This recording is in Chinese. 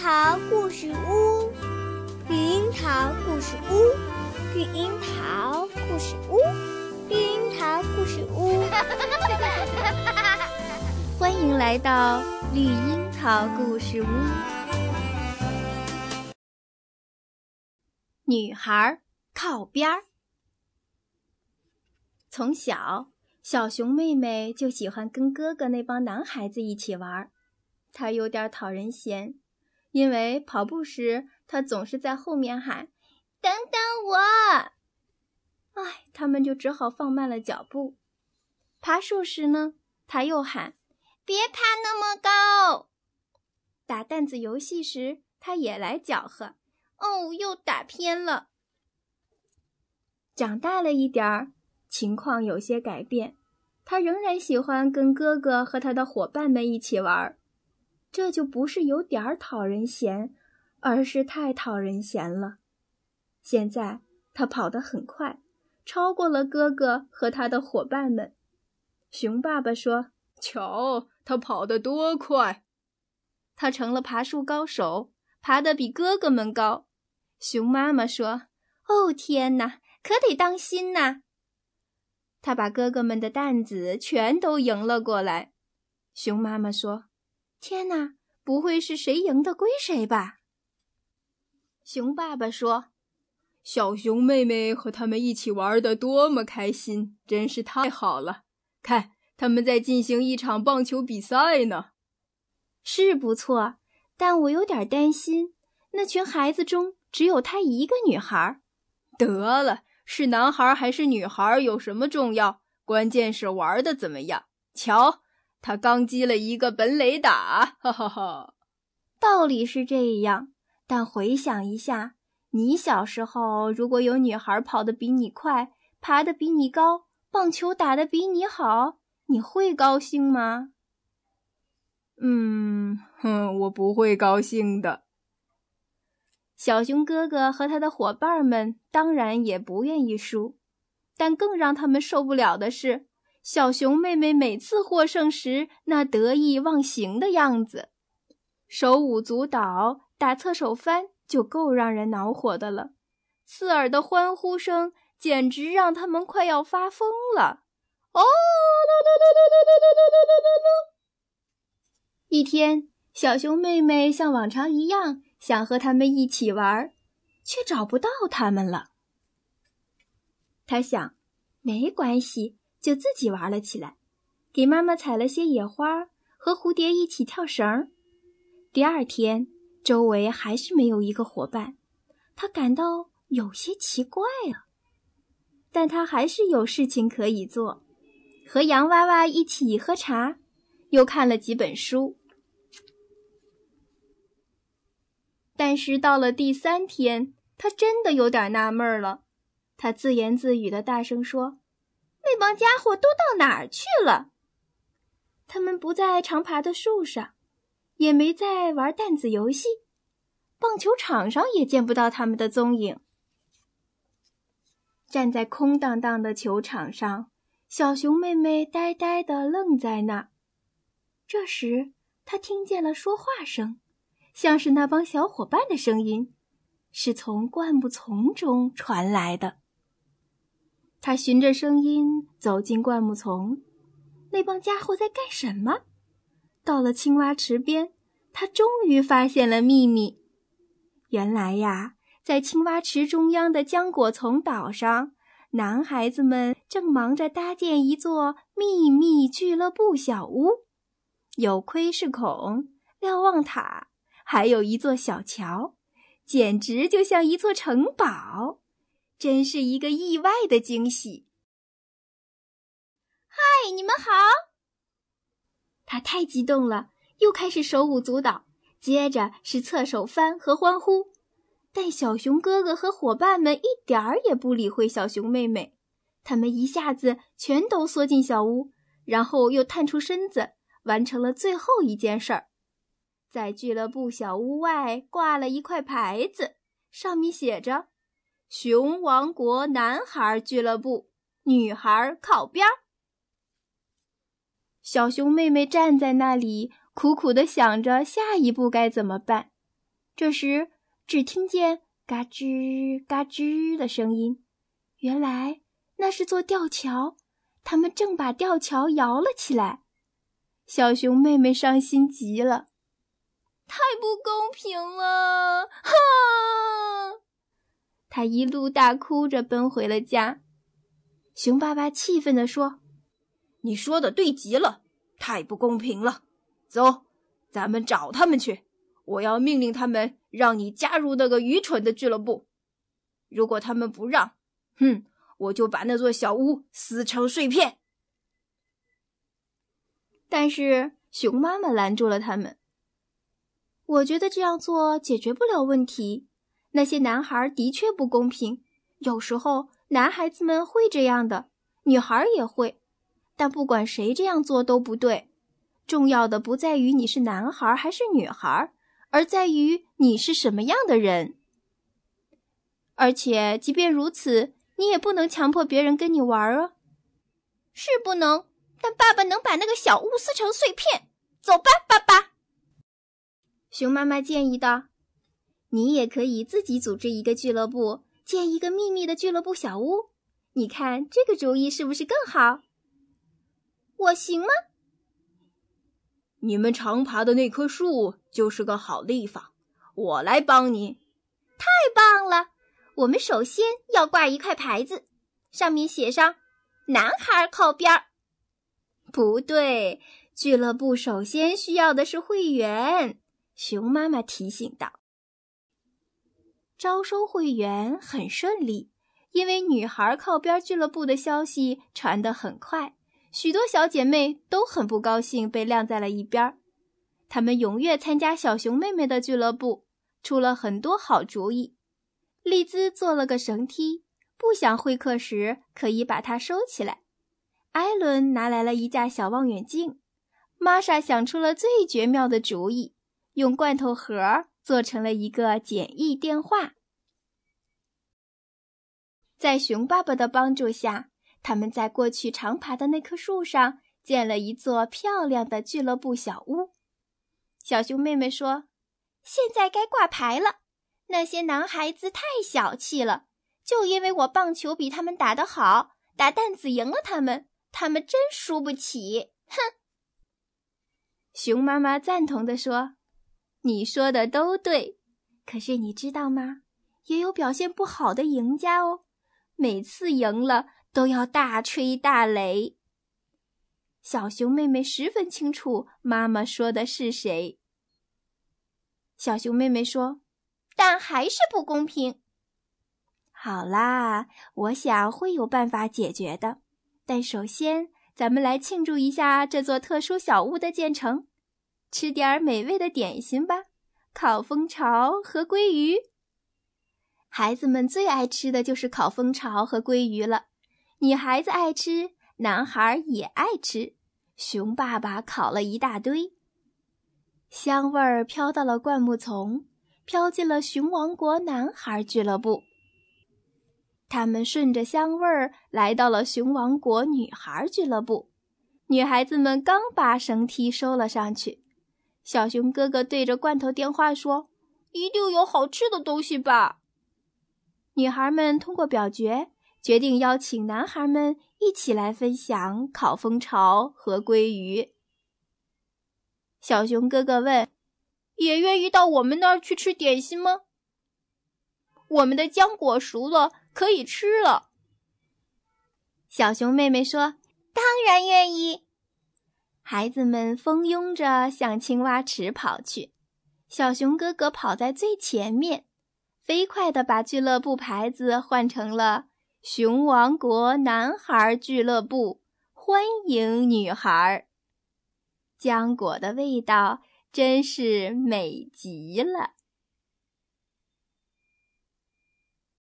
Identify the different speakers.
Speaker 1: 桃故事屋，绿樱桃故事屋，绿樱桃故事屋，绿樱桃故事屋。
Speaker 2: 欢迎来到绿樱桃故事屋。女孩靠边儿。从小，小熊妹妹就喜欢跟哥哥那帮男孩子一起玩。她有点讨人嫌，因为跑步时他总是在后面喊：“等等我！”哎，他们就只好放慢了脚步。爬树时呢，他又喊：“别爬那么高！”打弹子游戏时，他也来搅和。哦，又打偏了。长大了一点儿，情况有些改变，他仍然喜欢跟哥哥和他的伙伴们一起玩。这就不是有点儿讨人嫌，而是太讨人嫌了。现在他跑得很快，超过了哥哥和他的伙伴们。熊爸爸说：“
Speaker 3: 瞧，他跑得多快！
Speaker 2: 他成了爬树高手，爬得比哥哥们高。”熊妈妈说：“哦，天哪，可得当心呐！”他把哥哥们的担子全都迎了过来。熊妈妈说：“天哪，不会是谁赢的归谁吧？”熊爸爸说：“
Speaker 3: 小熊妹妹和他们一起玩的多么开心，真是太好了！看，他们在进行一场棒球比赛呢。
Speaker 2: 是不错，但我有点担心，那群孩子中……”只有她一个女孩，
Speaker 3: 得了，是男孩还是女孩有什么重要？关键是玩的怎么样。瞧，他刚击了一个本垒打，哈哈哈。
Speaker 2: 道理是这样，但回想一下，你小时候如果有女孩跑得比你快，爬得比你高，棒球打得比你好，你会高兴吗？
Speaker 3: 嗯，哼，我不会高兴的。
Speaker 2: 小熊哥哥和他的伙伴们当然也不愿意输，但更让他们受不了的是，小熊妹妹每次获胜时那得意忘形的样子，手舞足蹈、打侧手翻就够让人恼火的了，刺耳的欢呼声简直让他们快要发疯了。哦！一天，小熊妹妹像往常一样。想和他们一起玩，却找不到他们了。他想，没关系，就自己玩了起来，给妈妈采了些野花，和蝴蝶一起跳绳。第二天，周围还是没有一个伙伴，他感到有些奇怪了。但他还是有事情可以做，和洋娃娃一起喝茶，又看了几本书。但是到了第三天，他真的有点纳闷了。他自言自语的大声说：“那帮家伙都到哪儿去了？他们不在长爬的树上，也没在玩弹子游戏，棒球场上也见不到他们的踪影。”站在空荡荡的球场上，小熊妹妹呆呆的愣在那儿。这时，她听见了说话声。像是那帮小伙伴的声音，是从灌木丛中传来的。他循着声音走进灌木丛，那帮家伙在干什么？到了青蛙池边，他终于发现了秘密。原来呀，在青蛙池中央的浆果丛岛上，男孩子们正忙着搭建一座秘密俱乐部小屋，有窥视孔、瞭望塔。还有一座小桥，简直就像一座城堡，真是一个意外的惊喜。嗨，你们好！他太激动了，又开始手舞足蹈，接着是侧手翻和欢呼。但小熊哥哥和伙伴们一点儿也不理会小熊妹妹，他们一下子全都缩进小屋，然后又探出身子，完成了最后一件事儿。在俱乐部小屋外挂了一块牌子，上面写着“熊王国男孩俱乐部，女孩靠边”。小熊妹妹站在那里，苦苦地想着下一步该怎么办。这时，只听见嘎吱嘎吱的声音，原来那是座吊桥，他们正把吊桥摇了起来。小熊妹妹伤心极了，
Speaker 3: 太不公平了！哈！
Speaker 2: 他一路大哭着奔回了家。熊爸爸气愤地说：“
Speaker 3: 你说的对极了，太不公平了！走，咱们找他们去。”我要命令他们让你加入那个愚蠢的俱乐部。如果他们不让，哼，我就把那座小屋撕成碎片。
Speaker 2: 但是熊妈妈拦住了他们。我觉得这样做解决不了问题。那些男孩的确不公平。有时候男孩子们会这样的，女孩也会。但不管谁这样做都不对。重要的不在于你是男孩还是女孩。而在于你是什么样的人，而且即便如此，你也不能强迫别人跟你玩啊。
Speaker 1: 是不能，但爸爸能把那个小屋撕成碎片。走吧，爸爸。
Speaker 2: 熊妈妈建议道：“你也可以自己组织一个俱乐部，建一个秘密的俱乐部小屋。你看这个主意是不是更好？
Speaker 1: 我行吗？”
Speaker 3: 你们常爬的那棵树就是个好地方，我来帮你。
Speaker 1: 太棒了！我们首先要挂一块牌子，上面写上“男孩靠边儿”。
Speaker 2: 不对，俱乐部首先需要的是会员。熊妈妈提醒道：“招收会员很顺利，因为女孩靠边俱乐部的消息传得很快。”许多小姐妹都很不高兴被晾在了一边儿，她们踊跃参加小熊妹妹的俱乐部，出了很多好主意。丽兹做了个绳梯，不想会客时可以把它收起来。艾伦拿来了一架小望远镜，玛莎想出了最绝妙的主意，用罐头盒做成了一个简易电话。在熊爸爸的帮助下。他们在过去常爬的那棵树上建了一座漂亮的俱乐部小屋。小熊妹妹说：“
Speaker 1: 现在该挂牌了。那些男孩子太小气了，就因为我棒球比他们打得好，打弹子赢了他们，他们真输不起。”哼！
Speaker 2: 熊妈妈赞同地说：“你说的都对，可是你知道吗？也有表现不好的赢家哦，每次赢了。”都要大吹大擂。小熊妹妹十分清楚妈妈说的是谁。小熊妹妹说：“
Speaker 1: 但还是不公平。”
Speaker 2: 好啦，我想会有办法解决的。但首先，咱们来庆祝一下这座特殊小屋的建成，吃点儿美味的点心吧——烤蜂巢和鲑鱼。孩子们最爱吃的就是烤蜂巢和鲑鱼了。女孩子爱吃，男孩也爱吃。熊爸爸烤了一大堆，香味儿飘到了灌木丛，飘进了熊王国男孩俱乐部。他们顺着香味儿来到了熊王国女孩俱乐部。女孩子们刚把绳梯收了上去，小熊哥哥对着罐头电话说：“
Speaker 1: 一定有好吃的东西吧？”
Speaker 2: 女孩们通过表决。决定邀请男孩们一起来分享烤蜂巢和鲑鱼。小熊哥哥问：“
Speaker 3: 也愿意到我们那儿去吃点心吗？我们的浆果熟了，可以吃了。”
Speaker 2: 小熊妹妹说：“
Speaker 1: 当然愿意。”
Speaker 2: 孩子们蜂拥着向青蛙池跑去，小熊哥哥跑在最前面，飞快地把俱乐部牌子换成了。熊王国男孩俱乐部欢迎女孩。浆果的味道真是美极了。